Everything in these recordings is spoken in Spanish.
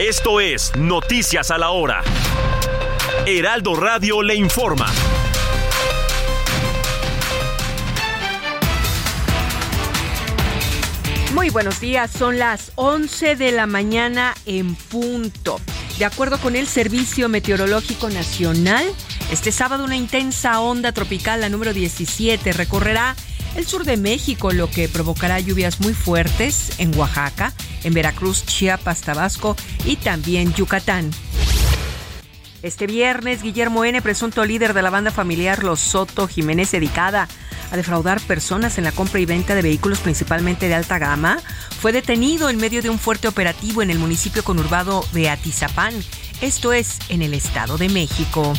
Esto es Noticias a la Hora. Heraldo Radio le informa. Muy buenos días, son las 11 de la mañana en punto. De acuerdo con el Servicio Meteorológico Nacional, este sábado una intensa onda tropical, la número 17, recorrerá el sur de México, lo que provocará lluvias muy fuertes en Oaxaca, en Veracruz, Chiapas, Tabasco y también Yucatán. Este viernes, Guillermo N., presunto líder de la banda familiar Los Soto Jiménez, dedicada a defraudar personas en la compra y venta de vehículos principalmente de alta gama, fue detenido en medio de un fuerte operativo en el municipio conurbado de Atizapán, esto es en el Estado de México.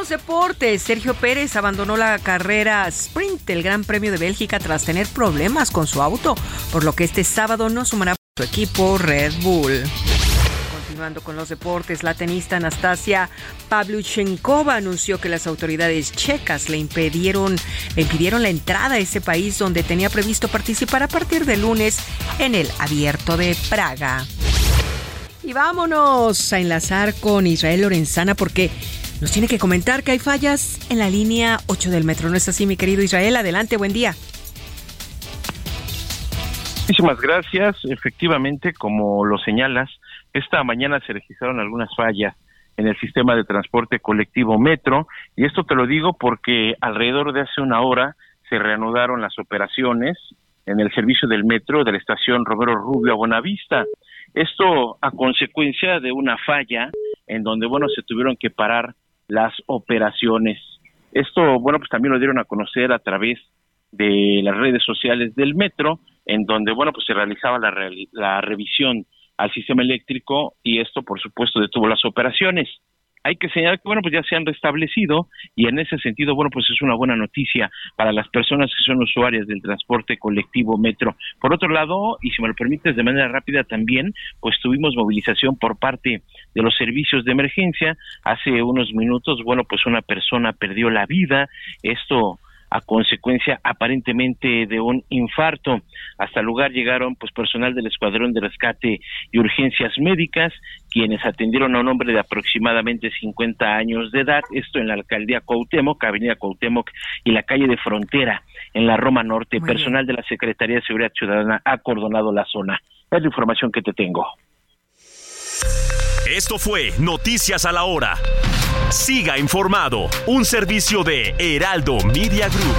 Tenemos deportes. Sergio Pérez abandonó la carrera sprint del Gran Premio de Bélgica tras tener problemas con su auto, por lo que este sábado no sumará su equipo Red Bull. Continuando con los deportes, la tenista Anastasia Pavluchenkova anunció que las autoridades checas le impidieron, le impidieron la entrada a ese país donde tenía previsto participar a partir de lunes en el Abierto de Praga. Y vámonos a enlazar con Israel Lorenzana porque nos tiene que comentar que hay fallas en la línea 8 del metro. ¿No es así, mi querido Israel? Adelante, buen día. Muchísimas gracias. Efectivamente, como lo señalas, esta mañana se registraron algunas fallas en el sistema de transporte colectivo Metro y esto te lo digo porque alrededor de hace una hora se reanudaron las operaciones en el servicio del metro de la estación Romero Rubio a Buenavista. Esto a consecuencia de una falla en donde, bueno, se tuvieron que parar las operaciones. Esto, bueno, pues también lo dieron a conocer a través de las redes sociales del metro, en donde, bueno, pues se realizaba la, la revisión al sistema eléctrico y esto, por supuesto, detuvo las operaciones hay que señalar que, bueno, pues ya se han restablecido y en ese sentido, bueno, pues es una buena noticia para las personas que son usuarias del transporte colectivo metro. Por otro lado, y si me lo permites de manera rápida también, pues tuvimos movilización por parte de los servicios de emergencia. Hace unos minutos, bueno, pues una persona perdió la vida. Esto a consecuencia aparentemente de un infarto. Hasta el lugar llegaron pues personal del Escuadrón de Rescate y Urgencias Médicas, quienes atendieron a un hombre de aproximadamente 50 años de edad, esto en la alcaldía Cuauhtémoc, Avenida Cuauhtémoc y la calle de Frontera en la Roma Norte. personal de la Secretaría de Seguridad Ciudadana ha acordonado la zona. Es la información que te tengo. Esto fue Noticias a la Hora. Siga informado, un servicio de Heraldo Media Group.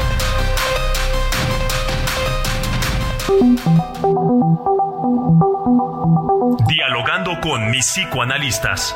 Dialogando con mis psicoanalistas.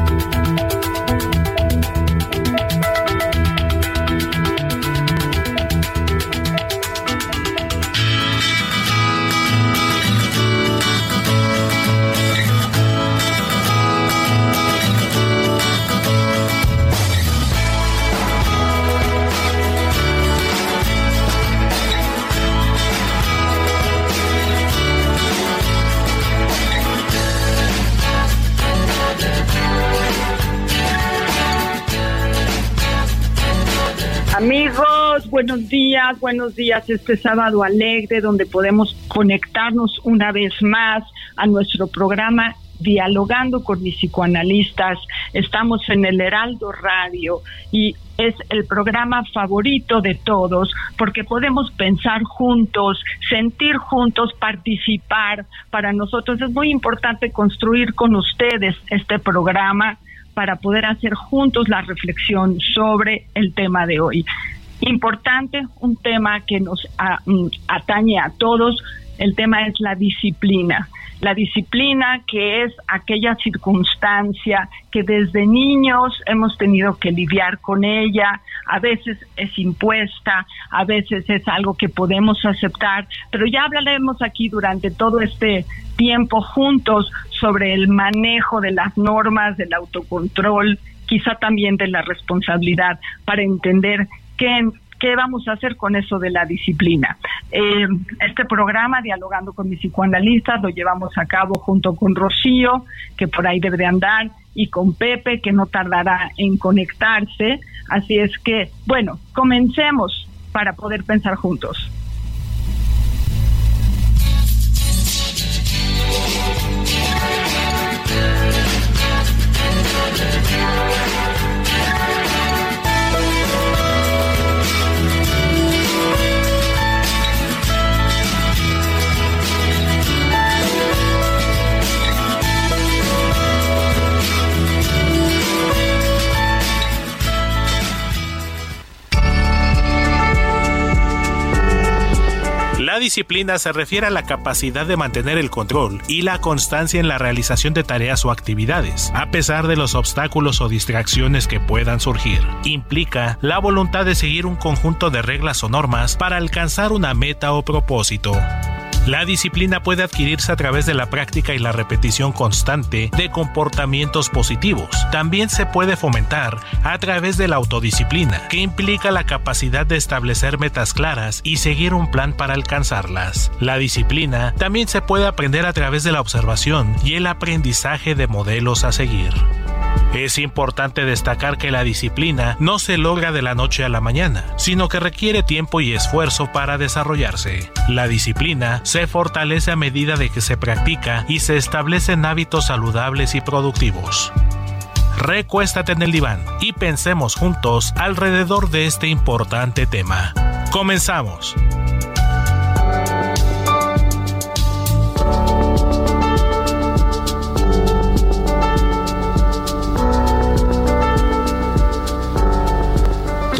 Amigos, buenos días, buenos días este sábado alegre donde podemos conectarnos una vez más a nuestro programa Dialogando con mis psicoanalistas. Estamos en el Heraldo Radio y es el programa favorito de todos porque podemos pensar juntos, sentir juntos, participar. Para nosotros es muy importante construir con ustedes este programa para poder hacer juntos la reflexión sobre el tema de hoy. Importante, un tema que nos mm, atañe a todos, el tema es la disciplina. La disciplina que es aquella circunstancia que desde niños hemos tenido que lidiar con ella, a veces es impuesta, a veces es algo que podemos aceptar, pero ya hablaremos aquí durante todo este tiempo juntos sobre el manejo de las normas, del autocontrol, quizá también de la responsabilidad, para entender qué, ¿Qué vamos a hacer con eso de la disciplina? Eh, este programa, Dialogando con mis psicoanalistas, lo llevamos a cabo junto con Rocío, que por ahí debe de andar, y con Pepe, que no tardará en conectarse. Así es que, bueno, comencemos para poder pensar juntos. Disciplina se refiere a la capacidad de mantener el control y la constancia en la realización de tareas o actividades, a pesar de los obstáculos o distracciones que puedan surgir. Implica la voluntad de seguir un conjunto de reglas o normas para alcanzar una meta o propósito. La disciplina puede adquirirse a través de la práctica y la repetición constante de comportamientos positivos. También se puede fomentar a través de la autodisciplina, que implica la capacidad de establecer metas claras y seguir un plan para alcanzarlas. La disciplina también se puede aprender a través de la observación y el aprendizaje de modelos a seguir. Es importante destacar que la disciplina no se logra de la noche a la mañana, sino que requiere tiempo y esfuerzo para desarrollarse. La disciplina se fortalece a medida de que se practica y se establecen hábitos saludables y productivos. Recuéstate en el diván y pensemos juntos alrededor de este importante tema. Comenzamos.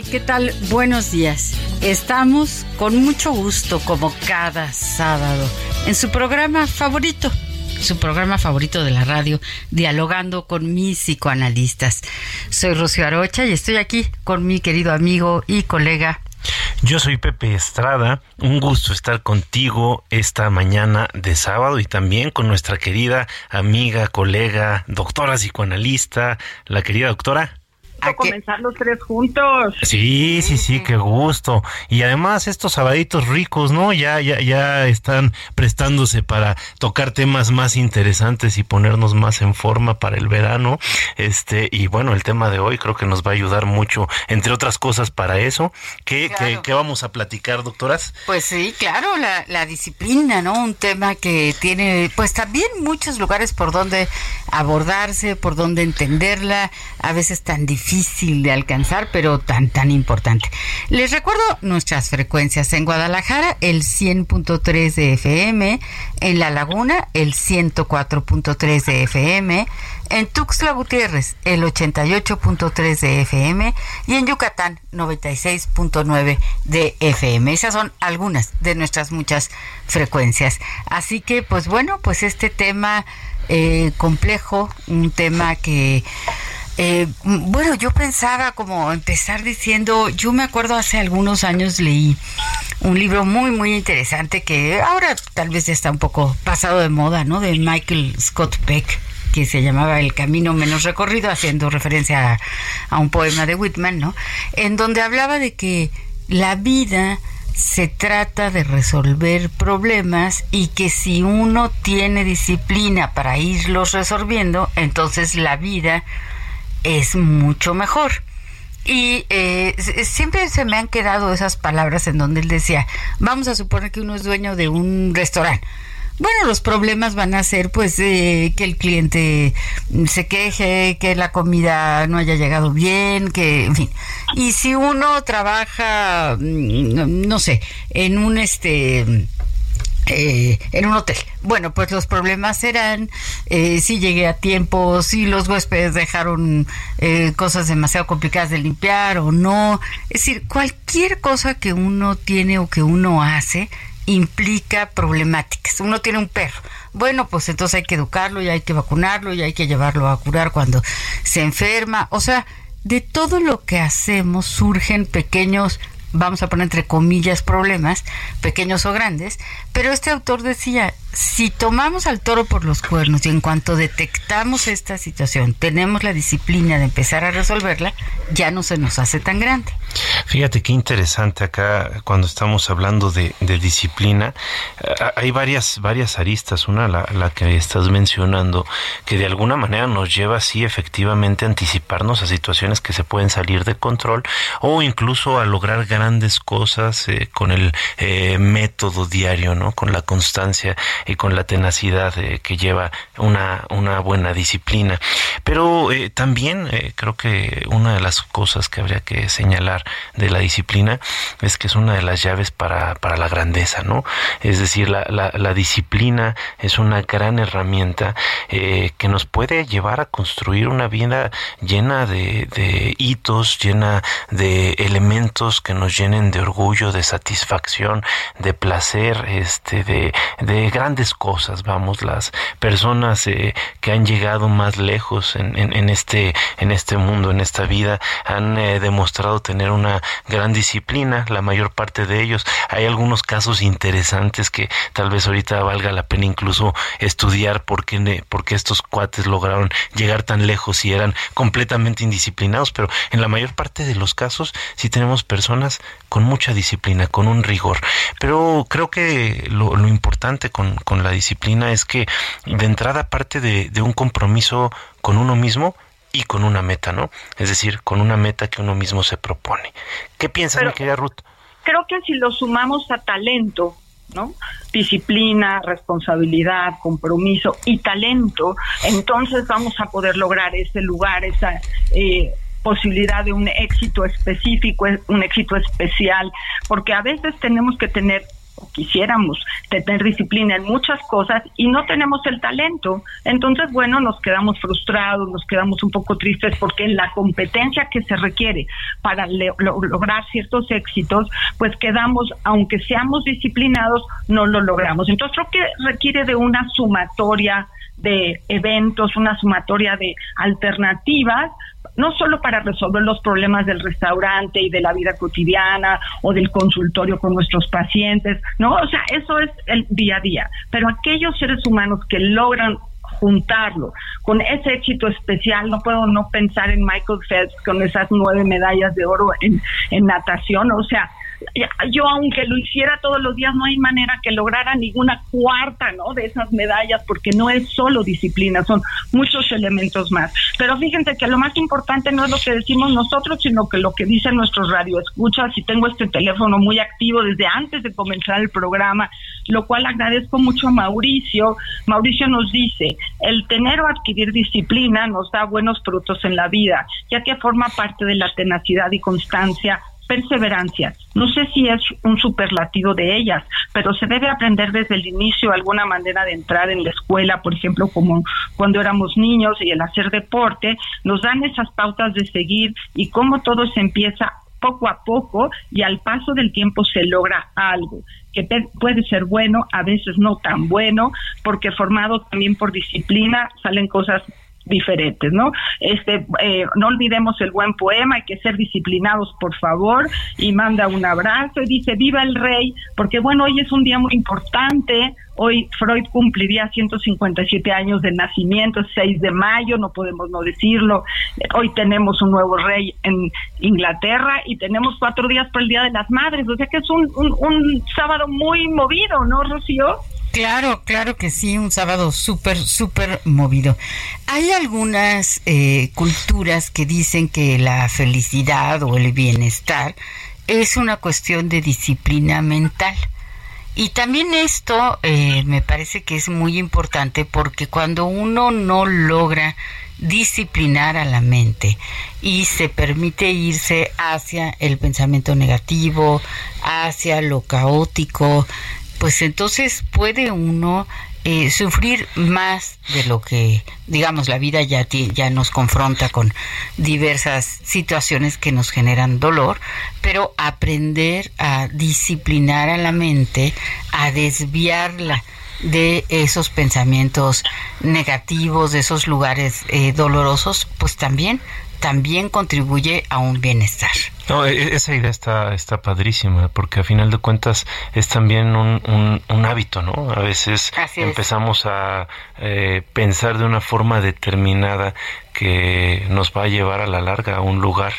¿Qué tal? Buenos días. Estamos con mucho gusto, como cada sábado, en su programa favorito, su programa favorito de la radio, dialogando con mis psicoanalistas. Soy Rocío Arocha y estoy aquí con mi querido amigo y colega. Yo soy Pepe Estrada, un gusto estar contigo esta mañana de sábado y también con nuestra querida amiga, colega, doctora psicoanalista, la querida doctora a comenzar los tres juntos. Sí, sí, sí, qué gusto. Y además estos sabaditos ricos, ¿no? Ya, ya, ya están prestándose para tocar temas más interesantes y ponernos más en forma para el verano. Este, y bueno, el tema de hoy creo que nos va a ayudar mucho, entre otras cosas, para eso. ¿Qué, qué, vamos a platicar, doctoras? Pues sí, claro, la, la disciplina, ¿no? Un tema que tiene, pues también muchos lugares por donde abordarse, por donde entenderla, a veces tan difícil difícil de alcanzar, pero tan, tan importante. Les recuerdo nuestras frecuencias. En Guadalajara, el 100.3 de FM. En La Laguna, el 104.3 de FM. En Tuxtla Gutiérrez, el 88.3 de FM. Y en Yucatán, 96.9 de FM. Esas son algunas de nuestras muchas frecuencias. Así que, pues bueno, pues este tema eh, complejo, un tema que eh, bueno, yo pensaba como empezar diciendo, yo me acuerdo hace algunos años leí un libro muy, muy interesante que ahora tal vez ya está un poco pasado de moda, ¿no? De Michael Scott Peck que se llamaba El Camino Menos Recorrido, haciendo referencia a, a un poema de Whitman, ¿no? En donde hablaba de que la vida se trata de resolver problemas y que si uno tiene disciplina para irlos resolviendo, entonces la vida es mucho mejor. Y eh, siempre se me han quedado esas palabras en donde él decía, vamos a suponer que uno es dueño de un restaurante. Bueno, los problemas van a ser pues eh, que el cliente se queje, que la comida no haya llegado bien, que en fin. Y si uno trabaja, mm, no sé, en un este eh, en un hotel. Bueno, pues los problemas serán eh, si llegué a tiempo, si los huéspedes dejaron eh, cosas demasiado complicadas de limpiar o no. Es decir, cualquier cosa que uno tiene o que uno hace implica problemáticas. Uno tiene un perro. Bueno, pues entonces hay que educarlo y hay que vacunarlo y hay que llevarlo a curar cuando se enferma. O sea, de todo lo que hacemos surgen pequeños vamos a poner entre comillas, problemas, pequeños o grandes, pero este autor decía, si tomamos al toro por los cuernos y en cuanto detectamos esta situación, tenemos la disciplina de empezar a resolverla, ya no se nos hace tan grande. Fíjate qué interesante acá cuando estamos hablando de, disciplina. Hay varias, varias aristas. Una, la, la, que estás mencionando, que de alguna manera nos lleva así efectivamente a anticiparnos a situaciones que se pueden salir de control o incluso a lograr grandes cosas eh, con el eh, método diario, ¿no? Con la constancia y con la tenacidad eh, que lleva una, una buena disciplina. Pero también creo que una de las cosas que habría que señalar de la disciplina es que es una de las llaves para, para la grandeza, ¿no? Es decir, la, la, disciplina es una gran herramienta eh, que nos puede llevar a construir una vida llena de, de hitos, llena de elementos que nos llenen de orgullo, de satisfacción, de placer, este, de, de grandes cosas, vamos, las personas eh, que han llegado más lejos en, en, este, en este mundo, en esta vida, han eh, demostrado tener una gran disciplina, la mayor parte de ellos. Hay algunos casos interesantes que tal vez ahorita valga la pena incluso estudiar por qué, estos cuates lograron llegar tan lejos y eran completamente indisciplinados, pero en la mayor parte de los casos sí tenemos personas con mucha disciplina, con un rigor. Pero creo que lo, importante con, la disciplina es que de entrada parte de, de un compromiso con uno mismo, y con una meta, ¿no? Es decir, con una meta que uno mismo se propone. ¿Qué piensa, mi querida Ruth? Creo que si lo sumamos a talento, ¿no? Disciplina, responsabilidad, compromiso y talento, entonces vamos a poder lograr ese lugar, esa eh, posibilidad de un éxito específico, un éxito especial, porque a veces tenemos que tener quisiéramos tener disciplina en muchas cosas y no tenemos el talento. Entonces, bueno, nos quedamos frustrados, nos quedamos un poco tristes porque la competencia que se requiere para lograr ciertos éxitos, pues quedamos, aunque seamos disciplinados, no lo logramos. Entonces, creo que requiere de una sumatoria de eventos, una sumatoria de alternativas no solo para resolver los problemas del restaurante y de la vida cotidiana o del consultorio con nuestros pacientes, ¿no? O sea, eso es el día a día, pero aquellos seres humanos que logran juntarlo con ese éxito especial, no puedo no pensar en Michael Phelps con esas nueve medallas de oro en, en natación, o sea, yo aunque lo hiciera todos los días no hay manera que lograra ninguna cuarta no de esas medallas porque no es solo disciplina son muchos elementos más. Pero fíjense que lo más importante no es lo que decimos nosotros sino que lo que dicen nuestros radioescuchas y tengo este teléfono muy activo desde antes de comenzar el programa lo cual agradezco mucho a Mauricio. Mauricio nos dice el tener o adquirir disciplina nos da buenos frutos en la vida ya que forma parte de la tenacidad y constancia perseverancia. No sé si es un superlativo de ellas, pero se debe aprender desde el inicio alguna manera de entrar en la escuela, por ejemplo, como cuando éramos niños y el hacer deporte, nos dan esas pautas de seguir y cómo todo se empieza poco a poco y al paso del tiempo se logra algo que puede ser bueno, a veces no tan bueno, porque formado también por disciplina salen cosas diferentes, ¿no? Este, eh, no olvidemos el buen poema, hay que ser disciplinados, por favor, y manda un abrazo y dice, viva el rey, porque bueno, hoy es un día muy importante, hoy Freud cumpliría 157 años de nacimiento, 6 de mayo, no podemos no decirlo, hoy tenemos un nuevo rey en Inglaterra y tenemos cuatro días para el Día de las Madres, o sea que es un, un, un sábado muy movido, ¿no, Rocío? Claro, claro que sí, un sábado súper, súper movido. Hay algunas eh, culturas que dicen que la felicidad o el bienestar es una cuestión de disciplina mental. Y también esto eh, me parece que es muy importante porque cuando uno no logra disciplinar a la mente y se permite irse hacia el pensamiento negativo, hacia lo caótico, pues entonces puede uno eh, sufrir más de lo que, digamos, la vida ya, ya nos confronta con diversas situaciones que nos generan dolor, pero aprender a disciplinar a la mente, a desviarla de esos pensamientos negativos, de esos lugares eh, dolorosos, pues también, también contribuye a un bienestar. No, e, e, esa idea está, está padrísima, porque a final de cuentas es también un, un, hábito, ¿no? A veces empezamos a eh, pensar de una forma determinada que nos va a llevar a la larga a un lugar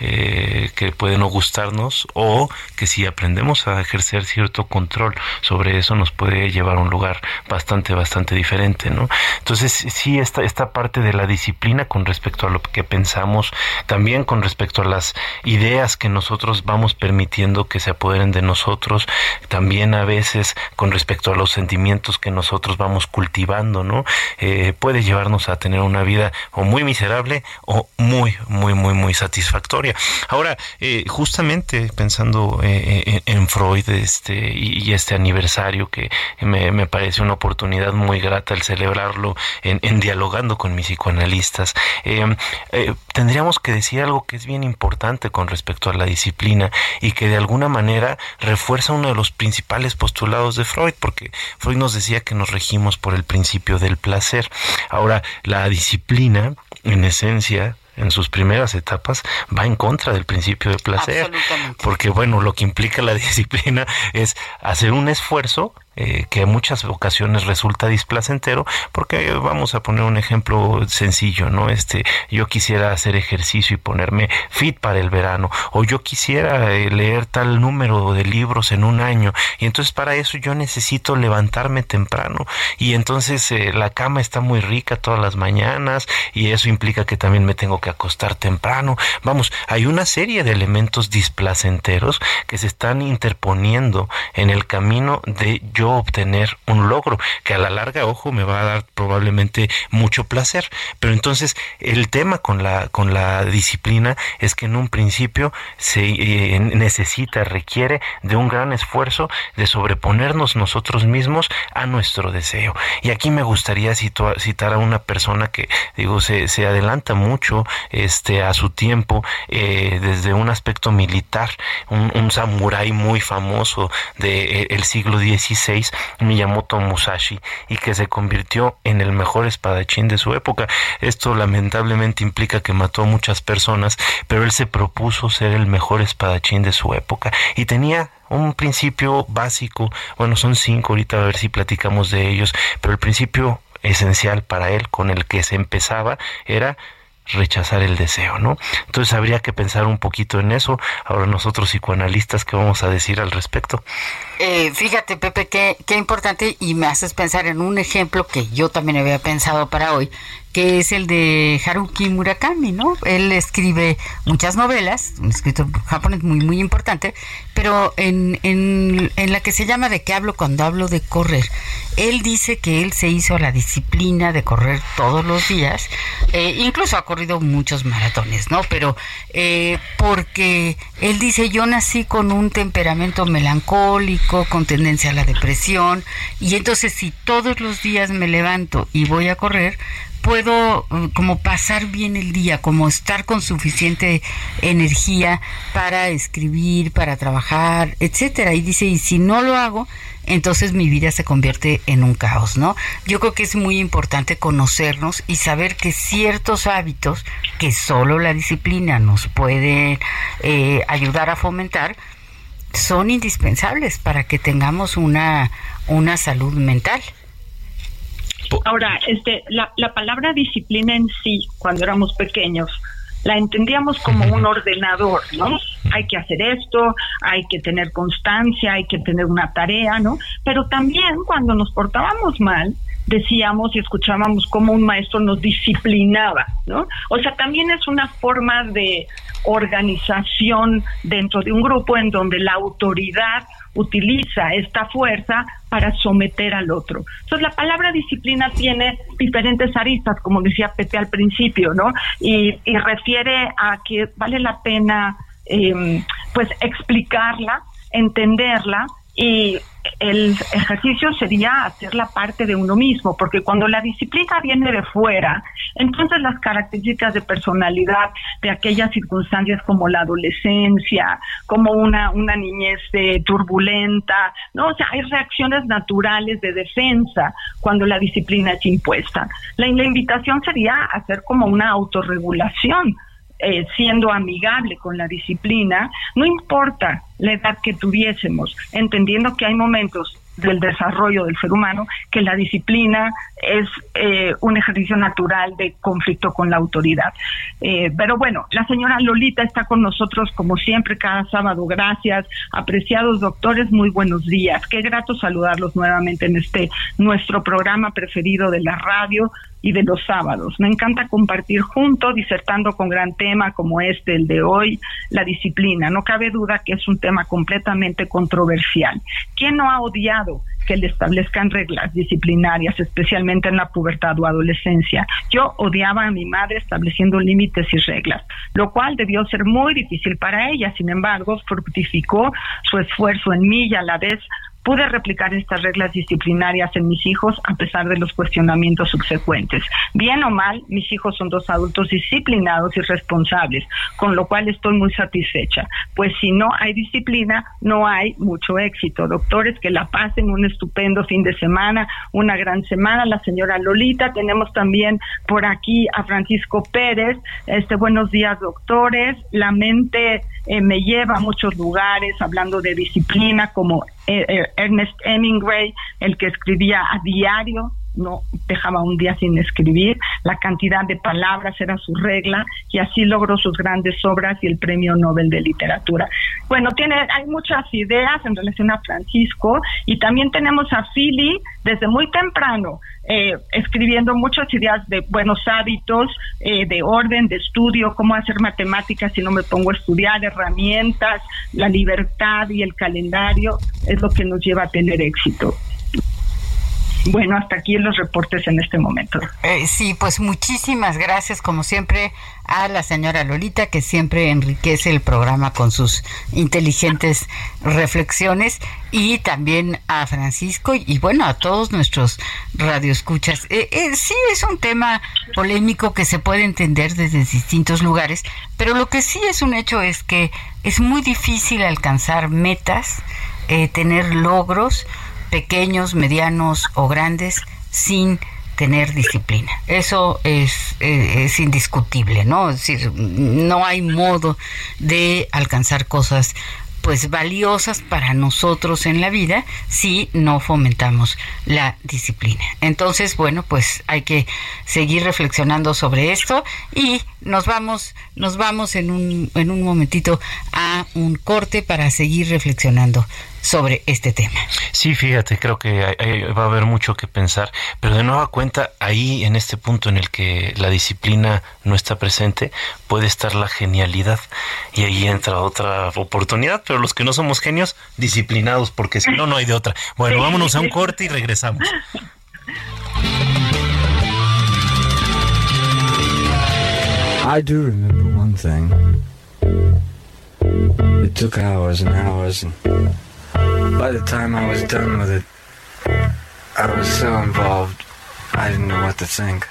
eh, que puede no gustarnos o que si aprendemos a ejercer cierto control sobre eso nos puede llevar a un lugar bastante, bastante diferente, ¿no? Entonces sí, esta, esta parte de la disciplina con respecto a lo que pensamos, también con respecto a las ideas que nosotros vamos permitiendo que se apoderen de nosotros, también a veces con respecto a los sentimientos que nosotros vamos cultivando, ¿no? Eh, puede llevarnos a tener una vida o muy miserable o muy, muy, muy, muy satisfactoria. Ahora, eh, justamente pensando eh, en Freud este, y, este aniversario que me, me, parece una oportunidad muy grata el celebrarlo en, en dialogando con mis psicoanalistas, tendríamos que decir algo que es bien importante con respecto respecto a la disciplina y que de alguna manera refuerza uno de los principales postulados de Freud, porque Freud nos decía que nos regimos por el principio del placer. Ahora, la disciplina, en esencia, en sus primeras etapas va en contra del principio de placer. Porque bueno, lo que implica la disciplina es hacer un esfuerzo eh, que en muchas ocasiones resulta displacentero, porque vamos a poner un ejemplo sencillo, ¿no? Este, yo quisiera hacer ejercicio y ponerme fit para el verano, o yo quisiera eh, leer tal número de libros en un año, y entonces para eso yo necesito levantarme temprano, y entonces eh, la cama está muy rica todas las mañanas, y eso implica que también me tengo que acostar temprano. Vamos, hay una serie de elementos displacenteros que se están interponiendo en el camino de yo obtener un logro que a la larga, ojo, me va a dar probablemente mucho placer. Pero entonces el tema con la, con la disciplina es que en un principio se eh, necesita, requiere de un gran esfuerzo de sobreponernos nosotros mismos a nuestro deseo. Y aquí me gustaría citar a una persona que, digo, se, se adelanta mucho este, a su tiempo eh, desde un aspecto militar, un, samurái muy famoso del de, eh, siglo XVI Miyamoto Musashi y que se convirtió en el mejor espadachín de su época. Esto lamentablemente implica que mató a muchas personas, pero él se propuso ser el mejor espadachín de su época y tenía un principio básico, bueno, son cinco, ahorita a ver si platicamos de ellos, pero el principio esencial para él con el que se empezaba era rechazar el deseo, ¿no? Entonces habría que pensar un poquito en eso. Ahora nosotros psicoanalistas, ¿qué vamos a decir al respecto? Eh, fíjate, Pepe, qué, qué importante y me haces pensar en un ejemplo que yo también había pensado para hoy, que es el de Haruki Murakami, ¿no? Él escribe muchas novelas, un escritor japonés muy, muy importante, pero en, en, en, la que se llama De qué hablo cuando hablo de correr, él dice que él se hizo la disciplina de correr todos los días, eh, incluso ha corrido muchos maratones, ¿no? Pero eh, porque él dice, yo nací con un temperamento melancólico, con tendencia a la depresión, y entonces si todos los días me levanto y voy a correr, puedo eh, como pasar bien el día, como estar con suficiente energía para escribir, para trabajar etcétera. Y dice, y si no lo hago, entonces mi vida se convierte en un caos, ¿no? Yo creo que es muy importante conocernos y saber que ciertos hábitos que solo la disciplina nos puede eh, ayudar a fomentar son indispensables para que tengamos una, una salud mental. Ahora, este, la, la palabra disciplina en sí, cuando éramos pequeños, la entendíamos como un ordenador, ¿no? Hay que hacer esto, hay que tener constancia, hay que tener una tarea, ¿no? Pero también cuando nos portábamos mal, decíamos y escuchábamos cómo un maestro nos disciplinaba, ¿no? O sea, también es una forma de organización dentro de un grupo en donde la autoridad utiliza esta fuerza para someter al otro. Entonces la palabra disciplina tiene diferentes aristas, como decía Pepe al principio, ¿no? Y, refiere a que vale la pena em, pues explicarla, entenderla y el ejercicio sería hacer la parte de uno mismo, porque cuando la disciplina viene de fuera, entonces las características de personalidad de aquellas circunstancias como la adolescencia, como una, una niñez eh, turbulenta, ¿no? O sea, hay reacciones naturales de defensa cuando la disciplina es impuesta. La, la invitación sería hacer como una autorregulación eh, siendo amigable con la disciplina, no importa la edad que tuviésemos, entendiendo que hay momentos del desarrollo del ser humano, que la disciplina es eh, un ejercicio natural de conflicto con la autoridad. Eh, pero bueno, la señora Lolita está con nosotros como siempre cada sábado. Gracias, apreciados doctores, muy buenos días. Qué grato saludarlos nuevamente en este nuestro programa preferido de la radio y de los sábados. Me encanta compartir juntos, disertando con gran tema como este, el de hoy, la disciplina. No cabe duda que es un tema completamente controversial. ¿Quién no ha odiado que le establezcan reglas disciplinarias, especialmente en la pubertad o adolescencia. Yo odiaba a mi madre estableciendo límites y reglas, lo cual debió ser muy difícil para ella. Sin embargo, fructificó su esfuerzo en mí y a la vez pude replicar estas reglas disciplinarias en mis hijos a pesar de los cuestionamientos subsecuentes. Bien o mal, mis hijos son dos adultos disciplinados y responsables, con lo cual estoy muy satisfecha, pues si no hay disciplina, no hay mucho éxito. Doctores, que la pasen un estupendo fin de semana, una gran semana. La señora Lolita, tenemos también por aquí a Francisco Pérez. Este, buenos días, doctores. La mente eh, me lleva a muchos lugares hablando de disciplina, como Ernest Hemingway, el que escribía a diario, no dejaba un día sin escribir, la cantidad de palabras era su regla y así logró sus grandes obras y el Premio Nobel de Literatura. Bueno, tiene hay muchas ideas en relación a Francisco y también tenemos a Philly desde muy temprano eh, escribiendo muchas ideas de buenos hábitos, eh, de orden, de estudio, cómo hacer matemáticas si no me pongo a estudiar, herramientas, la libertad y el calendario es lo que nos lleva a tener éxito. Bueno, hasta aquí los reportes en este momento. Eh, sí, pues muchísimas gracias, como siempre, a la señora Lolita, que siempre enriquece el programa con sus inteligentes reflexiones, y también a Francisco y, bueno, a todos nuestros radioescuchas. Eh, eh, sí, es un tema polémico que se puede entender desde distintos lugares, pero lo que sí es un hecho es que es muy difícil alcanzar metas, tener logros, pequeños, medianos o grandes sin tener disciplina. Eso es, eh, es indiscutible, ¿no? Es decir, no hay modo de alcanzar cosas pues valiosas para nosotros en la vida si no fomentamos la disciplina. Entonces, bueno, pues hay que seguir reflexionando sobre esto y nos vamos nos vamos en un en un momentito a un corte para seguir reflexionando sobre este tema. Sí, fíjate, creo que va a haber mucho que pensar, pero de nueva cuenta, ahí en este punto en el que la disciplina no está presente, puede estar la genialidad y ahí entra otra oportunidad, pero los que no somos genios, disciplinados, porque si no, no hay de otra. Bueno, vámonos a un corte y regresamos. I do remember one thing. It took hours and hours and By the time I was done with it, I was so involved, I didn't know what to think.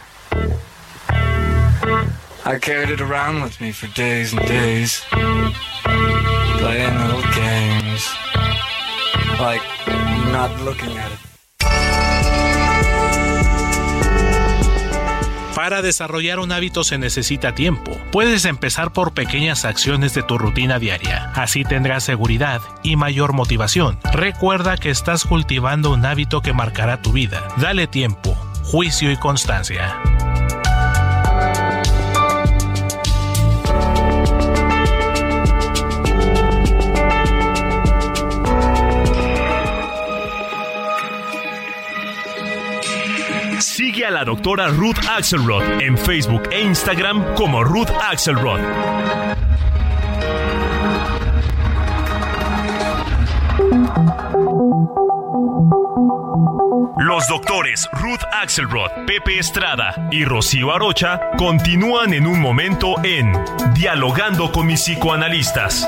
I carried it around with me for days and days, playing little games like not looking at it. Para desarrollar un hábito se necesita tiempo. Puedes empezar por pequeñas acciones de tu rutina diaria. Así tendrás seguridad y mayor motivación. Recuerda que estás cultivando un hábito que marcará tu vida. Dale tiempo, juicio y constancia. Sigue a la doctora Ruth Axelrod en Facebook e Instagram como Ruth Axelrod. Los doctores Ruth Axelrod, Pepe Estrada y Rocío Arocha continúan en un momento en Dialogando con mis psicoanalistas.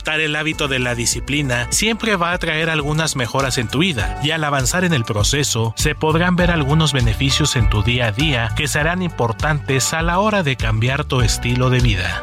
Adaptar el hábito de la disciplina siempre va a traer algunas mejoras en tu vida y al avanzar en el proceso se podrán ver algunos beneficios en tu día a día que serán importantes a la hora de cambiar tu estilo de vida.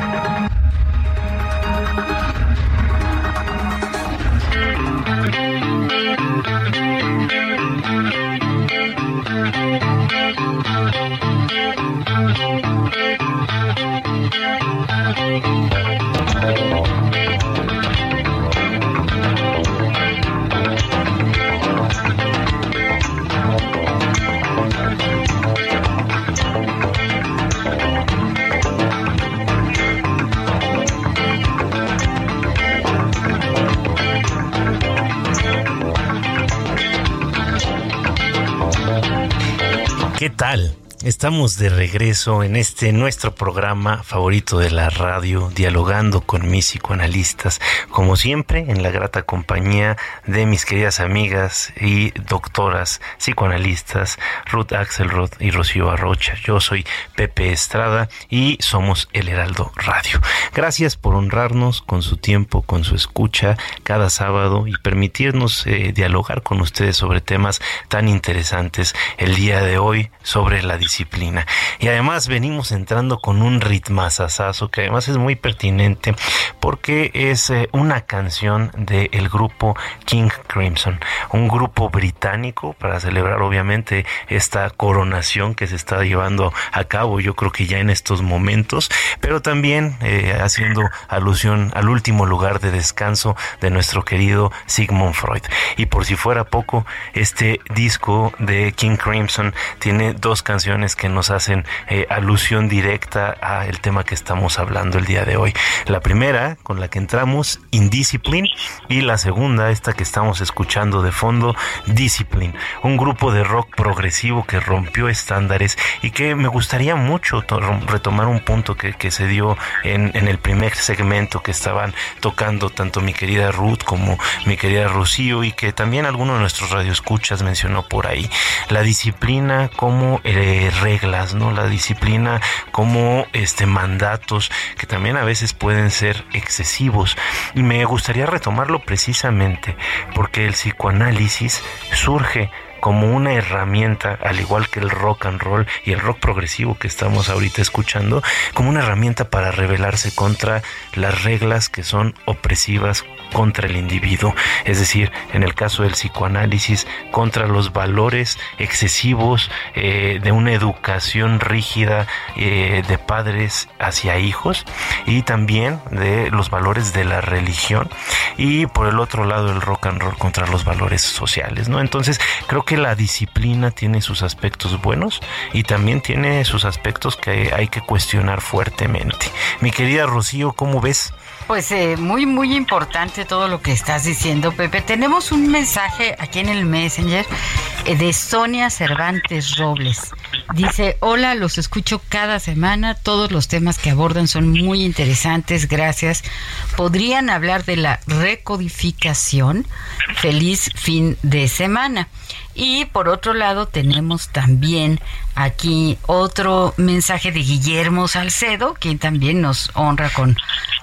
¿Qué tal? Estamos de regreso en este nuestro programa favorito de la radio, dialogando con mis psicoanalistas, como siempre en la grata compañía de mis queridas amigas y doctoras psicoanalistas Ruth Axelrod y Rocío Arrocha. Yo soy Pepe Estrada y somos El Heraldo Radio. Gracias por honrarnos con su tiempo, con su escucha cada sábado y permitirnos eh, dialogar con ustedes sobre temas tan interesantes el día de hoy sobre la Y además venimos entrando con un ritmazazazo que además es muy pertinente porque es eh, una canción del grupo King Crimson, un grupo británico para celebrar obviamente esta coronación que se está llevando a cabo, yo creo que ya en estos momentos, pero también eh, haciendo alusión al último lugar de descanso de nuestro querido Sigmund Freud. Y por si fuera poco, este disco de King Crimson tiene dos canciones que nos hacen eh, alusión directa al tema que estamos hablando el día de hoy. La primera, con la que entramos, Indiscipline, y la segunda, esta que estamos escuchando de fondo, Discipline, un grupo de rock progresivo que rompió estándares y que me gustaría mucho retomar un punto que, que se dio en, en, el primer segmento que estaban tocando tanto mi querida Ruth como mi querida Rocío y que también alguno de nuestros radioescuchas mencionó por ahí. La disciplina como eh, reglas, ¿no? La disciplina como este mandatos que también a veces pueden ser excesivos. Y me gustaría retomarlo precisamente porque el psicoanálisis surge como una herramienta, al igual que el rock and roll y el rock progresivo que estamos ahorita escuchando, como una herramienta para rebelarse contra las reglas que son opresivas contra el individuo, es decir, en el caso del psicoanálisis, contra los valores excesivos eh, de una educación rígida eh, de padres hacia hijos y también de los valores de la religión y por el otro lado el rock and roll contra los valores sociales, ¿no? Entonces creo que la disciplina tiene sus aspectos buenos y también tiene sus aspectos que hay que cuestionar fuertemente. Mi querida Rocío, ¿cómo ves? Pues eh, muy, muy importante todo lo que estás diciendo, Pepe. Tenemos un mensaje aquí en el Messenger eh, de Sonia Cervantes Robles. Dice, hola, los escucho cada semana, todos los temas que abordan son muy interesantes, gracias. ¿Podrían hablar de la recodificación? Feliz fin de semana. Y por otro lado tenemos también aquí otro mensaje de Guillermo Salcedo, quien también nos honra con,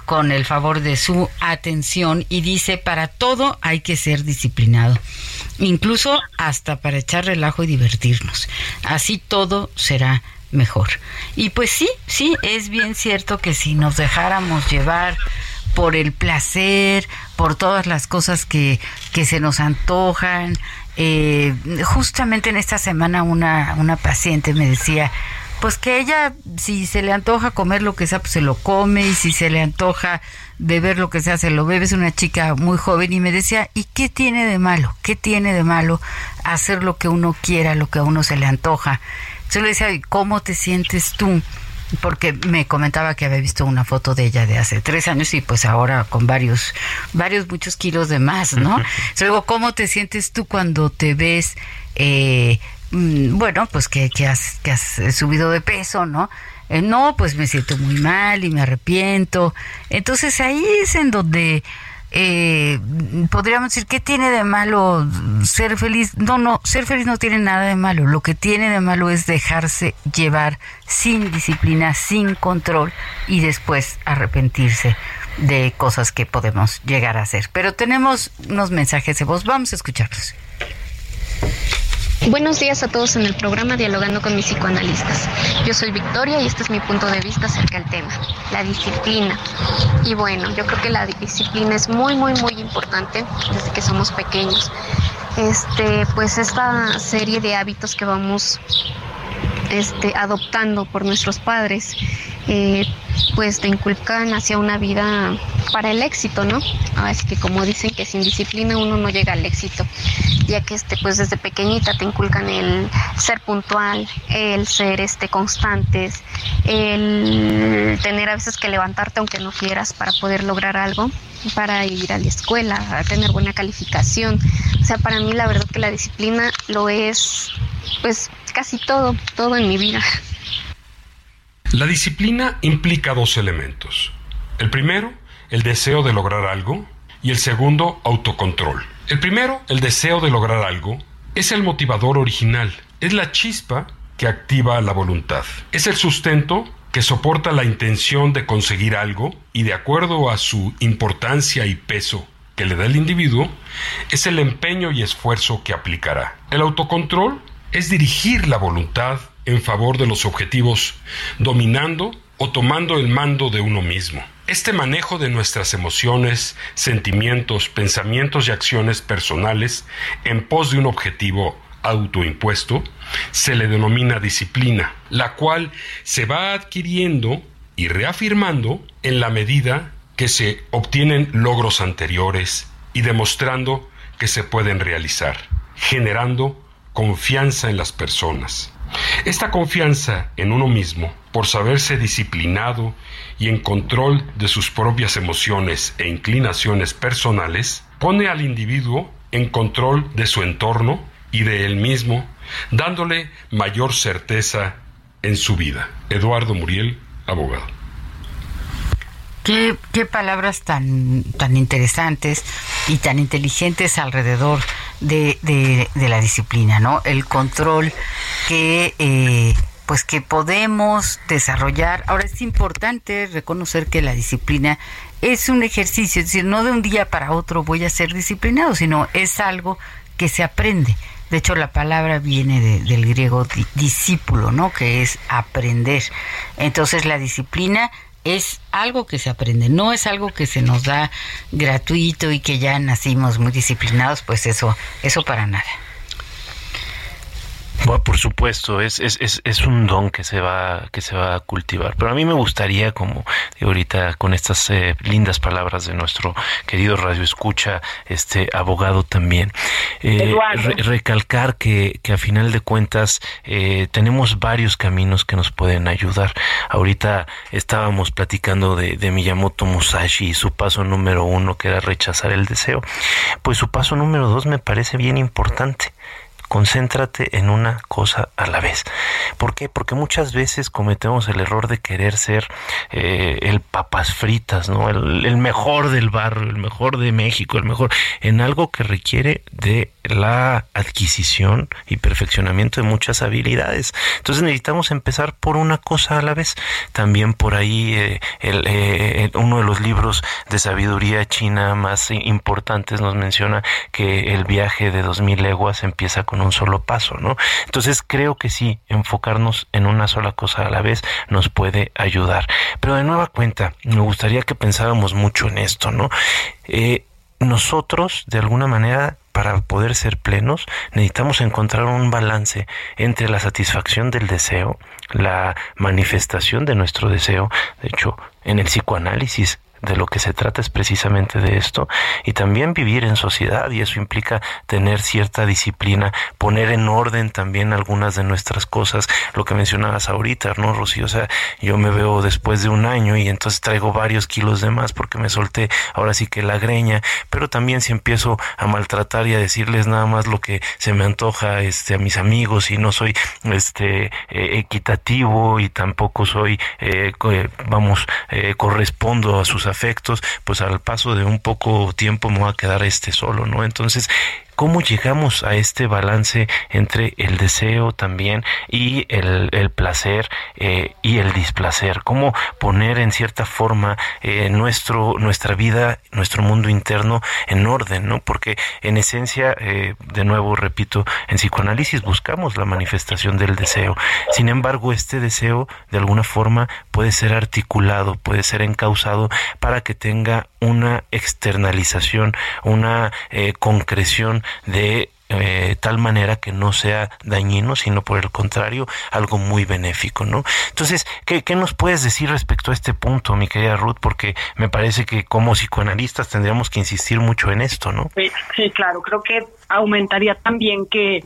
con el favor de su atención y dice, para todo hay que ser disciplinado, incluso hasta para echar relajo y divertirnos. Así todo será mejor. Y pues sí, sí, es bien cierto que si nos dejáramos llevar por el placer, por todas las cosas que, que se nos antojan, eh, justamente en esta semana una, una paciente me decía, pues que ella, si se le antoja comer lo que sea, pues se lo come, y si se le antoja beber lo que sea, se lo bebe. Es una chica muy joven y me decía, ¿y qué tiene de malo? ¿Qué tiene de malo hacer lo que uno quiera, lo que a uno se le antoja? Yo le decía, ¿cómo te sientes tú? porque me comentaba que había visto una foto de ella de hace tres años y pues ahora con varios, varios, muchos kilos de más, ¿no? Luego, ¿cómo te sientes tú cuando te ves, eh, bueno, pues que, que, has, que has subido de peso, ¿no? Eh, no, pues me siento muy mal y me arrepiento. Entonces ahí es en donde eh, podríamos decir, ¿qué tiene de malo ser feliz? No, no, ser feliz no tiene nada de malo. Lo que tiene de malo es dejarse llevar sin disciplina, sin control y después arrepentirse de cosas que podemos llegar a hacer. Pero tenemos unos mensajes de voz, vamos a escucharlos. Buenos días a todos en el programa Dialogando con mis psicoanalistas. Yo soy Victoria y este es mi punto de vista acerca del tema, la disciplina. Y bueno, yo creo que la disciplina es muy, muy, muy importante desde que somos pequeños. Este, pues esta serie de hábitos que vamos este, adoptando por nuestros padres, eh, pues te inculcan hacia una vida para el éxito, ¿no? Así que como dicen que sin disciplina uno no llega al éxito, ya que este, pues desde pequeñita te inculcan el ser puntual, el ser este constantes, el tener a veces que levantarte aunque no quieras para poder lograr algo para ir a la escuela, a tener buena calificación. O sea, para mí la verdad que la disciplina lo es, pues casi todo, todo en mi vida. La disciplina implica dos elementos. El primero, el deseo de lograr algo, y el segundo, autocontrol. El primero, el deseo de lograr algo, es el motivador original, es la chispa que activa la voluntad, es el sustento que soporta la intención de conseguir algo y de acuerdo a su importancia y peso que le da el individuo, es el empeño y esfuerzo que aplicará. El autocontrol es dirigir la voluntad en favor de los objetivos, dominando o tomando el mando de uno mismo. Este manejo de nuestras emociones, sentimientos, pensamientos y acciones personales en pos de un objetivo autoimpuesto se le denomina disciplina, la cual se va adquiriendo y reafirmando en la medida que se obtienen logros anteriores y demostrando que se pueden realizar, generando confianza en las personas. Esta confianza en uno mismo, por saberse disciplinado y en control de sus propias emociones e inclinaciones personales, pone al individuo en control de su entorno y de él mismo, dándole mayor certeza en su vida. Eduardo Muriel, abogado. Qué, palabras tan, tan interesantes y tan inteligentes alrededor de, de, la disciplina, ¿no? El control que, eh, pues que podemos desarrollar. Ahora es importante reconocer que la disciplina es un ejercicio, es decir, no de un día para otro voy a ser disciplinado, sino es algo que se aprende De hecho, la palabra viene del griego discípulo, ¿no? Que es aprender. Entonces, la disciplina es algo que se aprende, no es algo que se nos da gratuito y que ya nacimos muy disciplinados, pues eso, eso para nada. Bueno, por supuesto, es, es, es, es, un don que se va que se va a cultivar. Pero a mí me gustaría, como ahorita con estas eh, lindas palabras de nuestro querido radio escucha, este abogado también, eh, recalcar que, que a final de cuentas eh, tenemos varios caminos que nos pueden ayudar. Ahorita estábamos platicando de, de Miyamoto Musashi y su paso número uno que era rechazar el deseo. Pues su paso número dos me parece bien importante concéntrate en una cosa a la vez. ¿Por qué? Porque muchas veces cometemos el error de querer ser eh, el papas fritas, ¿no? El, mejor del barrio, el mejor de México, el mejor en algo que requiere de la adquisición y perfeccionamiento de muchas habilidades. Entonces necesitamos empezar por una cosa a la vez. También por ahí eh, eh, uno de los libros de sabiduría china más importantes nos menciona que el viaje de dos mil leguas empieza con un solo paso, ¿no? Entonces creo que sí, enfocarnos en una sola cosa a la vez nos puede ayudar. Pero de nueva cuenta, me gustaría que pensáramos mucho en esto, ¿no? Eh, nosotros, de alguna manera, para poder ser plenos, necesitamos encontrar un balance entre la satisfacción del deseo, la manifestación de nuestro deseo. De hecho, en el psicoanálisis de lo que se trata es precisamente de esto. Y también vivir en sociedad y eso implica tener cierta disciplina, poner en orden también algunas de nuestras cosas, lo que mencionabas ahorita, ¿no, Rocío? O sea, yo me veo después de un año y entonces traigo varios kilos de más porque me solté ahora sí que la greña, pero también si empiezo a maltratar y a decirles nada más lo que se me antoja este a mis amigos y no soy este eh, equitativo y tampoco soy eh, vamos eh, correspondo a sus afectos, pues al paso de un poco tiempo me voy a quedar este solo, ¿no? Entonces, ¿Cómo llegamos a este balance entre el deseo también y el, el placer eh, y el displacer? ¿Cómo poner en cierta forma eh, nuestro, nuestra vida, nuestro mundo interno en orden? ¿no? Porque en esencia, eh, de nuevo repito, en psicoanálisis buscamos la manifestación del deseo. Sin embargo, este deseo de alguna forma puede ser articulado, puede ser encausado para que tenga una externalización, una eh, concreción de eh, tal manera que no sea dañino, sino por el contrario, algo muy benéfico, ¿no? Entonces, ¿qué, ¿qué, nos puedes decir respecto a este punto, mi querida Ruth? Porque me parece que como psicoanalistas tendríamos que insistir mucho en esto, ¿no? Sí claro, creo que aumentaría también que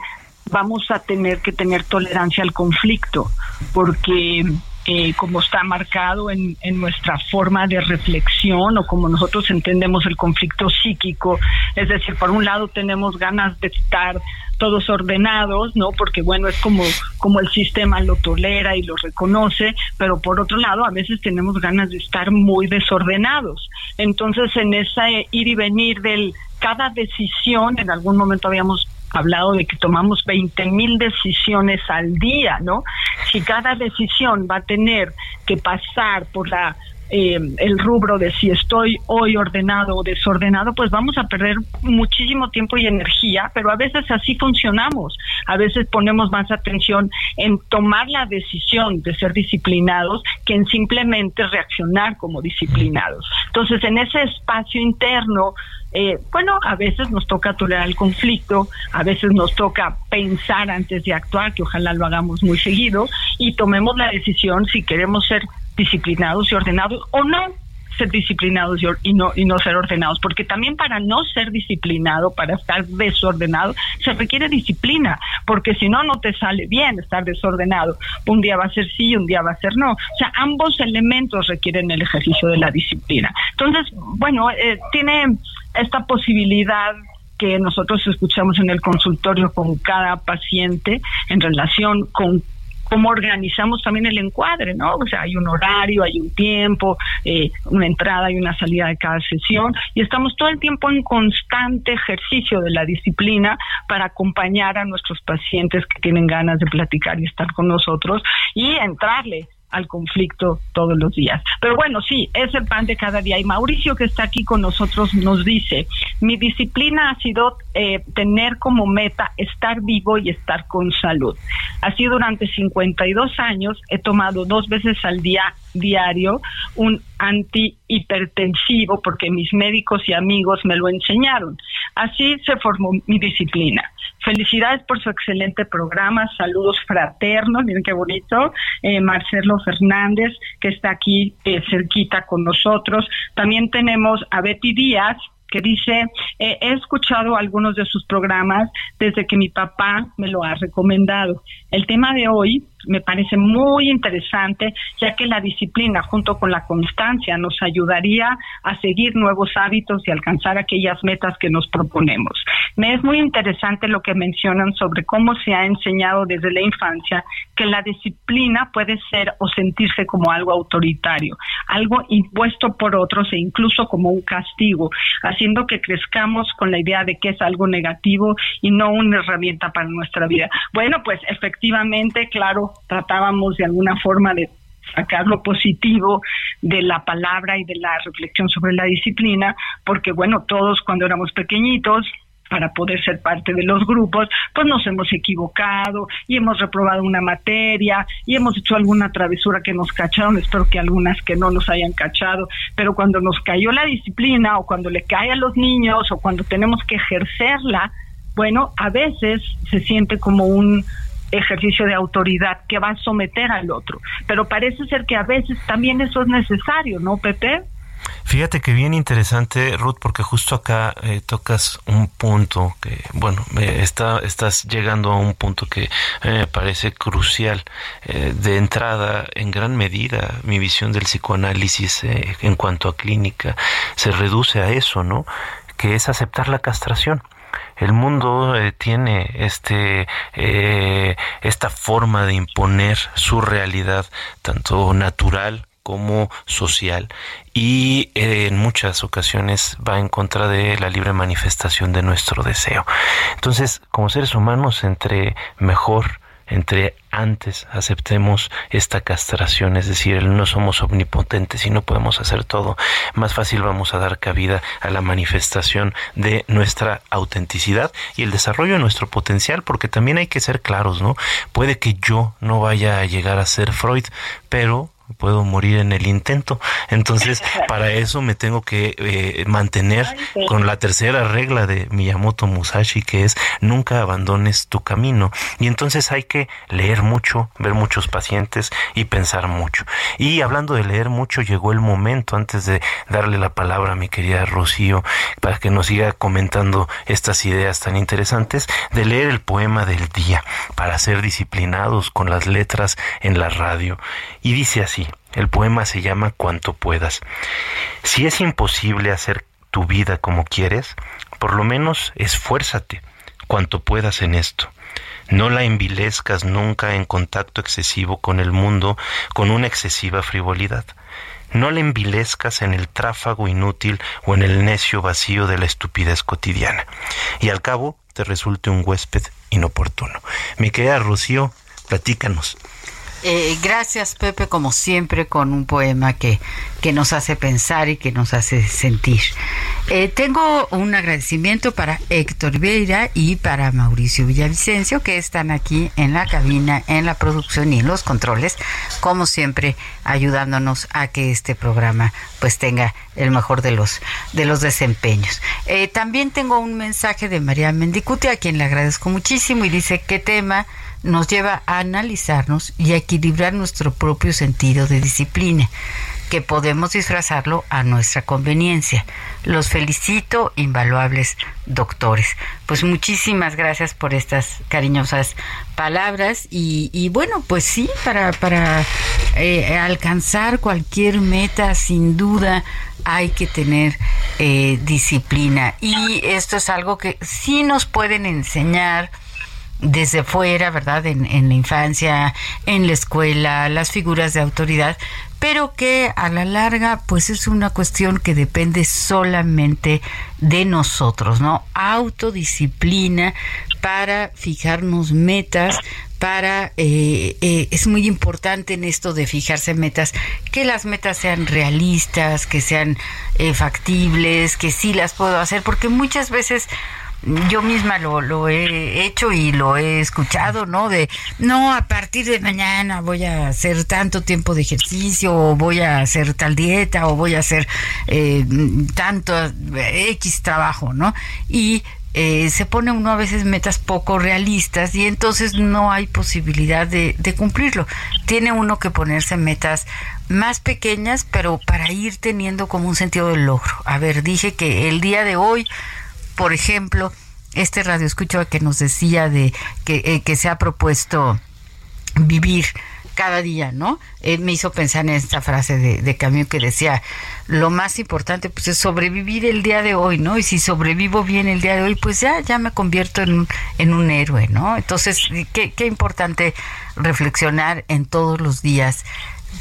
vamos a tener que tener tolerancia al conflicto, porque eh, como está marcado en, en, nuestra forma de reflexión o como nosotros entendemos el conflicto psíquico. Es decir, por un lado tenemos ganas de estar todos ordenados, ¿no? Porque bueno, es como, como el sistema lo tolera y lo reconoce, pero por otro lado, a veces tenemos ganas de estar muy desordenados. Entonces, en esa ir y venir del cada decisión, en algún momento habíamos hablado de que tomamos 20 mil decisiones al día, ¿no? Si cada decisión va a tener que pasar por la eh, el rubro de si estoy hoy ordenado o desordenado, pues vamos a perder muchísimo tiempo y energía, pero a veces así funcionamos. A veces ponemos más atención en tomar la decisión de ser disciplinados que en simplemente reaccionar como disciplinados. Entonces, en ese espacio interno, eh, bueno, a veces nos toca tolerar el conflicto, a veces nos toca pensar antes de actuar, que ojalá lo hagamos muy seguido, y tomemos la decisión si queremos ser disciplinados y ordenados o no ser disciplinados y, no y no ser ordenados porque también para no ser disciplinado para estar desordenado se requiere disciplina porque si no no te sale bien estar desordenado. Un día va a ser sí y un día va a ser no. O sea ambos elementos requieren el ejercicio de la disciplina. Entonces bueno eh, tiene esta posibilidad que nosotros escuchamos en el consultorio con cada paciente en relación con cómo organizamos también el encuadre, ¿no? O sea, hay un horario, hay un tiempo, eh, una entrada y una salida de cada sesión y estamos todo el tiempo en constante ejercicio de la disciplina para acompañar a nuestros pacientes que tienen ganas de platicar y estar con nosotros y entrarle al conflicto todos los días. Pero bueno, sí, es el pan de cada día. Y Mauricio, que está aquí con nosotros, nos dice, mi disciplina ha sido eh, tener como meta estar vivo y estar con salud. Así durante 52 años he tomado dos veces al día diario un antihipertensivo porque mis médicos y amigos me lo enseñaron. Así se formó mi disciplina. Felicidades por su excelente programa, saludos fraternos, miren qué bonito, eh, Marcelo Fernández, que está aquí eh, cerquita con nosotros. También tenemos a Betty Díaz, que dice, he escuchado algunos de sus programas desde que mi papá me lo ha recomendado. El tema de hoy me parece muy interesante, ya que la disciplina junto con la constancia nos ayudaría a seguir nuevos hábitos y alcanzar aquellas metas que nos proponemos. Me es muy interesante lo que mencionan sobre cómo se ha enseñado desde la infancia que la disciplina puede ser o sentirse como algo autoritario, algo impuesto por otros e incluso como un castigo, que crezcamos con la idea de que es algo negativo y no una herramienta para nuestra vida. Bueno, pues efectivamente, claro, tratábamos de alguna forma de sacar lo positivo de la palabra y de la reflexión sobre la disciplina, porque bueno, todos cuando éramos pequeñitos para poder ser parte de los grupos, pues nos hemos equivocado y hemos reprobado una materia y hemos hecho alguna travesura que nos cacharon, espero que algunas que no nos hayan cachado, pero cuando nos cayó la disciplina o cuando le cae a los niños o cuando tenemos que ejercerla, bueno, a veces se siente como un ejercicio de autoridad que va a someter al otro. Pero parece ser que a veces también eso es necesario, ¿no, Pepe? Fíjate que bien interesante, Ruth, porque justo acá eh, tocas un punto que, bueno, está, estás llegando a un punto que me parece crucial. Eh, de entrada, en gran medida, mi visión del psicoanálisis eh, en cuanto a clínica se reduce a eso, ¿no? Que es aceptar la castración el mundo eh, tiene este eh, esta forma de imponer su realidad tanto natural como social y eh, en muchas ocasiones va en contra de la libre manifestación de nuestro deseo. Entonces, como seres humanos, entre mejor entre antes aceptemos esta castración, es decir, no somos omnipotentes y no podemos hacer todo, más fácil vamos a dar cabida a la manifestación de nuestra autenticidad y el desarrollo de nuestro potencial, porque también hay que ser claros, ¿no? Puede que yo no vaya a llegar a ser Freud, pero puedo morir en el intento. Entonces, para eso me tengo que eh, mantener con la tercera regla de Miyamoto Musashi, que es nunca abandones tu camino. Y entonces hay que leer mucho, ver muchos pacientes y pensar mucho. Y hablando de leer mucho, llegó el momento, antes de darle la palabra a mi querida Rocío, para que nos siga comentando estas ideas tan interesantes, de leer el poema del día, para ser disciplinados con las letras en la radio. Y dice así, el poema se llama Cuanto puedas. Si es imposible hacer tu vida como quieres, por lo menos esfuérzate cuanto puedas en esto. No la envilezcas nunca en contacto excesivo con el mundo con una excesiva frivolidad. No la envilezcas en el tráfago inútil o en el necio vacío de la estupidez cotidiana. Y al cabo te resulte un huésped inoportuno. Mi querida Rocío, platícanos. Eh, gracias, Pepe, como siempre, con un poema que, que nos hace pensar y que nos hace sentir. Eh, tengo un agradecimiento para Héctor Vieira y para Mauricio Villavicencio, que están aquí en la cabina, en la producción y en los controles, como siempre, ayudándonos a que este programa pues tenga el mejor de los, de los desempeños. Eh, también tengo un mensaje de María Mendicuti, a quien le agradezco muchísimo, y dice, ¿qué tema? Nos lleva a analizarnos y a equilibrar nuestro propio sentido de disciplina, que podemos disfrazarlo a nuestra conveniencia. Los felicito, invaluables doctores. Pues muchísimas gracias por estas cariñosas palabras y, bueno, pues sí, para, para eh, alcanzar cualquier meta, sin duda, hay que tener eh, disciplina. Y esto es algo que sí nos pueden enseñar desde fuera, ¿verdad? En, en, la infancia, en la escuela, las figuras de autoridad, pero que a la larga pues es una cuestión que depende solamente de nosotros, ¿no? Autodisciplina para fijarnos metas, para, eh, eh, es muy importante en esto de fijarse metas, que las metas sean realistas, que sean eh, factibles, que sí las puedo hacer, porque muchas veces yo misma lo, lo he hecho y lo he escuchado, ¿no? De, no, a partir de mañana voy a hacer tanto tiempo de ejercicio, o voy a hacer tal dieta, o voy a hacer eh, tanto X trabajo, ¿no? Y eh, se pone uno a veces metas poco realistas y entonces no hay posibilidad de, de cumplirlo. Tiene uno que ponerse metas más pequeñas, pero para ir teniendo como un sentido del logro. A ver, dije que el día de hoy por ejemplo, este radio escucho que nos decía de que, eh, que se ha propuesto vivir cada día, ¿no? Él me hizo pensar en esta frase de, de que decía, lo más importante pues es sobrevivir el día de hoy, ¿no? Y si sobrevivo bien el día de hoy, pues ya, ya me convierto en, en un héroe, ¿no? Entonces, qué, qué importante reflexionar en todos los días,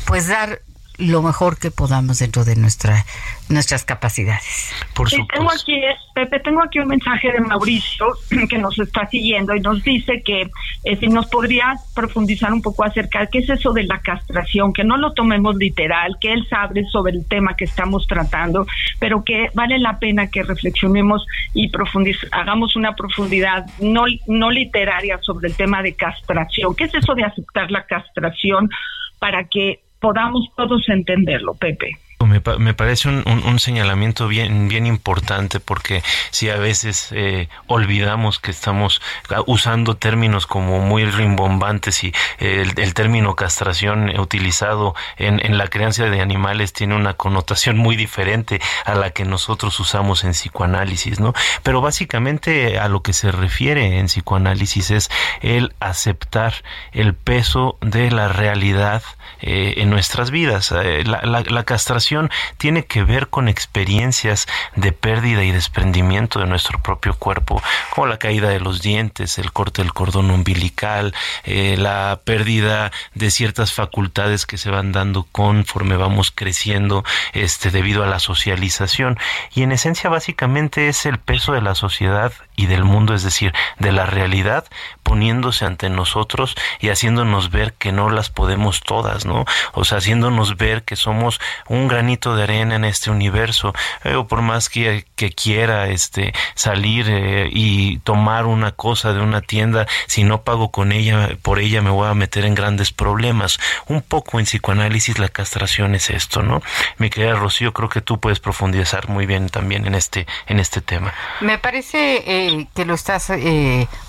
pues dar lo mejor que podamos dentro de nuestra nuestras capacidades. Por supuesto. tengo aquí, Pepe, tengo aquí un mensaje de Mauricio que nos está siguiendo y nos dice que eh, si nos podría profundizar un poco acerca de qué es eso de la castración, que no lo tomemos literal, que él sabe sobre el tema que estamos tratando, pero que vale la pena que reflexionemos y profundiz hagamos una profundidad no, no literaria sobre el tema de castración. ¿Qué es eso de aceptar la castración para que podamos todos entenderlo, Pepe. Me, me parece un, un, señalamiento bien, bien importante porque si a veces eh, olvidamos que estamos usando términos como muy rimbombantes y el, el término castración utilizado en, en, la crianza de animales tiene una connotación muy diferente a la que nosotros usamos en psicoanálisis, ¿no? Pero básicamente a lo que se refiere en psicoanálisis es el aceptar el peso de la realidad eh, en nuestras vidas. Eh, la, la castración tiene que ver con experiencias de pérdida y desprendimiento de nuestro propio cuerpo, como la caída de los dientes, el corte del cordón umbilical, eh, la pérdida de ciertas facultades que se van dando conforme vamos creciendo este debido a la socialización y en esencia básicamente es el peso de la sociedad y del mundo, es decir, de la realidad poniéndose ante nosotros y haciéndonos ver que no las podemos todas, ¿no? O sea, haciéndonos ver que somos un gran de arena en este universo, eh, o por más que, que, quiera este salir eh, y tomar una cosa de una tienda, si no pago con ella, por ella me voy a meter en grandes problemas. Un poco en psicoanálisis la castración es esto, ¿no? Mi querida Rocío, creo que tú puedes profundizar muy bien también en este, en este tema. Me parece eh, que lo estás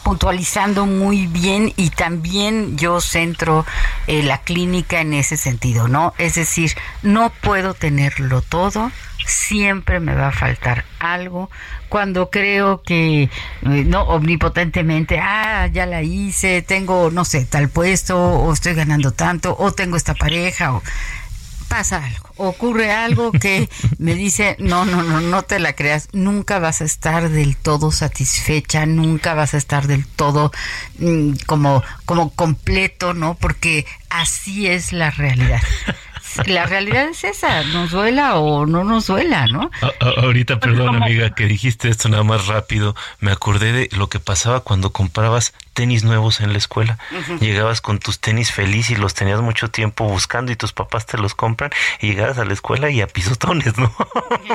puntualizando muy bien y también yo centro la clínica en ese sentido, ¿no? Es decir, no puedo tenerlo todo, siempre me va a faltar algo. Cuando creo que, eh, no, omnipotentemente, ah, ya la hice, tengo, no sé, tal puesto, o estoy ganando tanto, o tengo esta pareja, o pasa algo, ocurre algo que me dice, no, no, no, no te la creas, nunca vas a estar del todo satisfecha, nunca vas a estar del todo mm, como, como completo, ¿no? Porque así es la realidad la realidad es esa, nos duela o no nos duela, ¿no? ahorita, perdón amiga, que dijiste esto nada más rápido, me acordé de lo que pasaba cuando comprabas tenis nuevos en la escuela. Llegabas con tus tenis feliz y los tenías mucho tiempo buscando y tus papás te los compran y llegabas a la escuela y a pisotones, ¿no?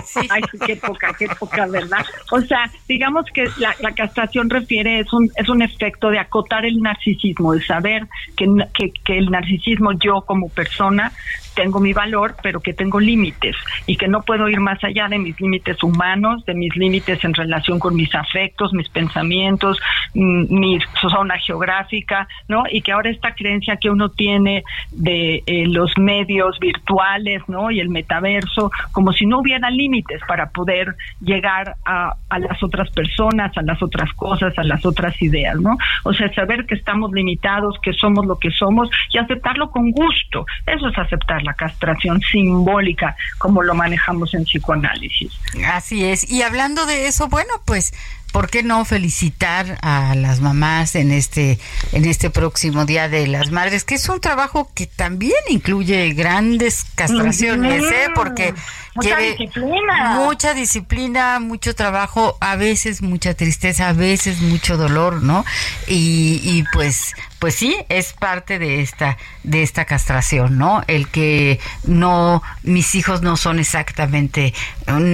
Sí. Ay, qué poca, qué poca, ¿verdad? O sea, digamos que la, la, castración refiere, es un, es un efecto de acotar el narcisismo, de saber que, que, que el narcisismo yo como persona tengo mi valor, pero que tengo límites y que no puedo ir más allá de mis límites humanos, de mis límites en relación con mis afectos, mis pensamientos, mi zona geográfica, ¿no? Y que ahora esta creencia que uno tiene de eh, los medios virtuales, ¿no? Y el metaverso, como si no hubiera límites para poder llegar a, las otras personas, a las otras cosas, a las otras ideas, ¿no? O sea, saber que estamos limitados, que somos lo que somos y aceptarlo con gusto. Eso es aceptar la castración simbólica como lo manejamos en psicoanálisis. Así es. Y hablando de eso, bueno, pues ¿por qué no felicitar a las mamás en este, en este próximo Día de las Madres? Que es un trabajo que también incluye grandes castraciones, ¿eh? Porque mucha disciplina. Mucha disciplina, mucho trabajo, a veces mucha tristeza, a veces mucho dolor, ¿no? Y, y pues pues sí, es parte de esta, de esta castración, ¿no? El que no, mis hijos no son exactamente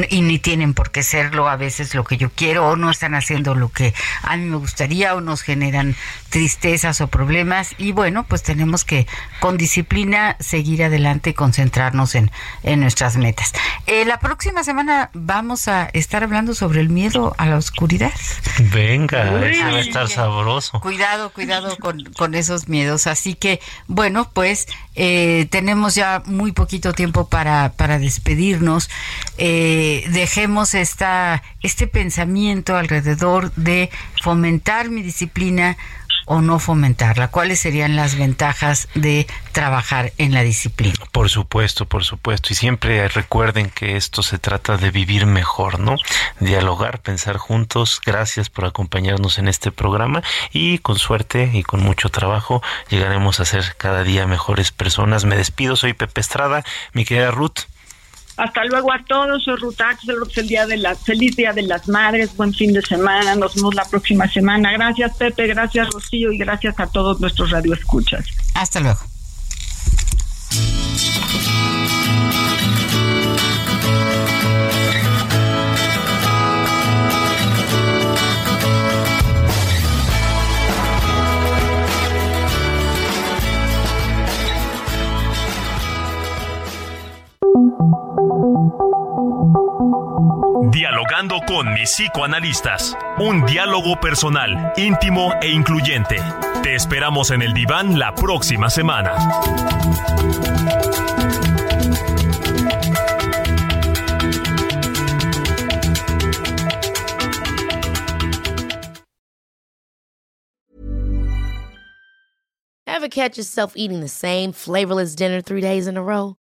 y ni tienen por qué serlo a veces lo que yo quiero o no están haciendo lo que a mí me gustaría o nos generan tristezas o problemas y bueno, pues tenemos que con disciplina seguir adelante y concentrarnos en, en nuestras metas. Eh, la próxima semana vamos a estar hablando sobre el miedo a la oscuridad. Venga, eso va a estar sabroso. Cuidado, cuidado con, con esos miedos. Así que, bueno, pues eh, tenemos ya muy poquito tiempo para, para despedirnos. Eh, dejemos esta, este pensamiento alrededor de fomentar mi disciplina o no fomentarla? ¿Cuáles serían las ventajas de trabajar en la disciplina? Por supuesto, por supuesto. Y siempre recuerden que esto se trata de vivir mejor, ¿no? Dialogar, pensar juntos. Gracias por acompañarnos en este programa y con suerte y con mucho trabajo llegaremos a ser cada día mejores personas. Me despido, soy Pepe Estrada, mi querida Ruth. Hasta luego a todos, soy Rutax, el día de la feliz día de las madres, buen fin de semana, nos vemos la próxima semana. Gracias Pepe, gracias Rocío y gracias a todos nuestros radioescuchas. Hasta luego. Dialogando con mis psicoanalistas. Un diálogo personal, íntimo e incluyente. Te esperamos en el diván la próxima semana. Ever catch yourself eating the same flavorless dinner three days in a row?